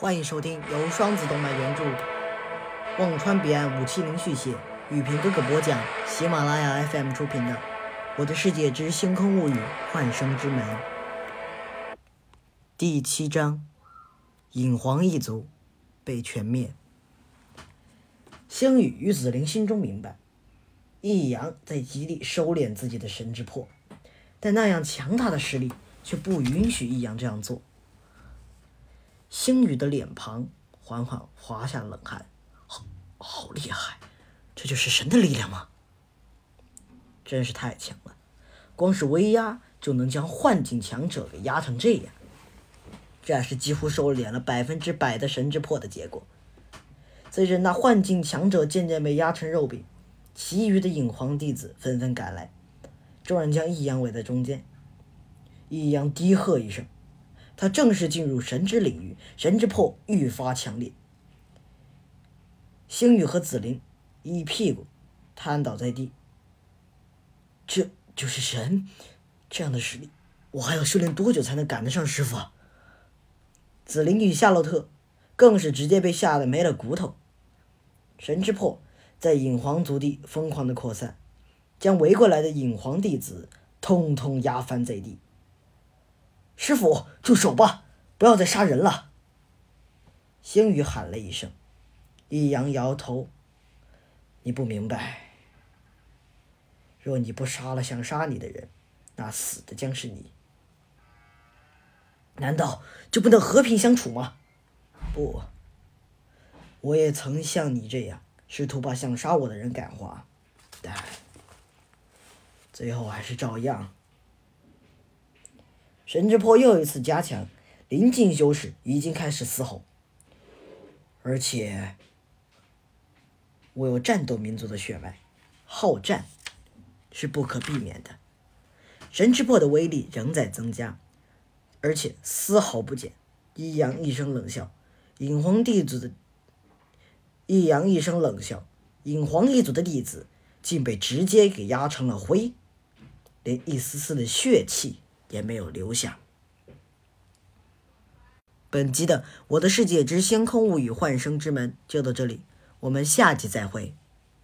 欢迎收听由双子动漫原著、忘川彼岸五七零续写、雨平哥哥播讲、喜马拉雅 FM 出品的《我的世界之星空物语：幻生之门》第七章：影皇一族被全灭。星宇与紫菱心中明白，易阳在极力收敛自己的神之魄，但那样强大的实力却不允许易阳这样做。星宇的脸庞缓缓滑下冷汗，好，好厉害！这就是神的力量吗？真是太强了，光是威压就能将幻境强者给压成这样，这是几乎收敛了百分之百的神之魄的结果。随着那幻境强者渐渐被压成肉饼，其余的影皇弟子纷纷赶来，众人将易阳围在中间。易阳低喝一声。他正式进入神之领域，神之魄愈发强烈。星宇和紫菱一屁股瘫倒在地。这就是神，这样的实力，我还要修炼多久才能赶得上师傅啊？紫菱与夏洛特更是直接被吓得没了骨头。神之魄在影皇族地疯狂的扩散，将围过来的影皇弟子通通压翻在地。师傅，住手吧！不要再杀人了。星宇喊了一声，易阳摇头：“你不明白，若你不杀了想杀你的人，那死的将是你。难道就不能和平相处吗？不，我也曾像你这样，试图把想杀我的人感化，但最后还是照样。”神之魄又一次加强，临近修士已经开始嘶吼，而且我有战斗民族的血脉，好战是不可避免的。神之魄的威力仍在增加，而且丝毫不减。一阳一声冷笑，影皇弟子的一阳一声冷笑，影皇一族的弟子竟被直接给压成了灰，连一丝丝的血气。也没有留下。本集的《我的世界之星空物语：幻生之门》就到这里，我们下集再会。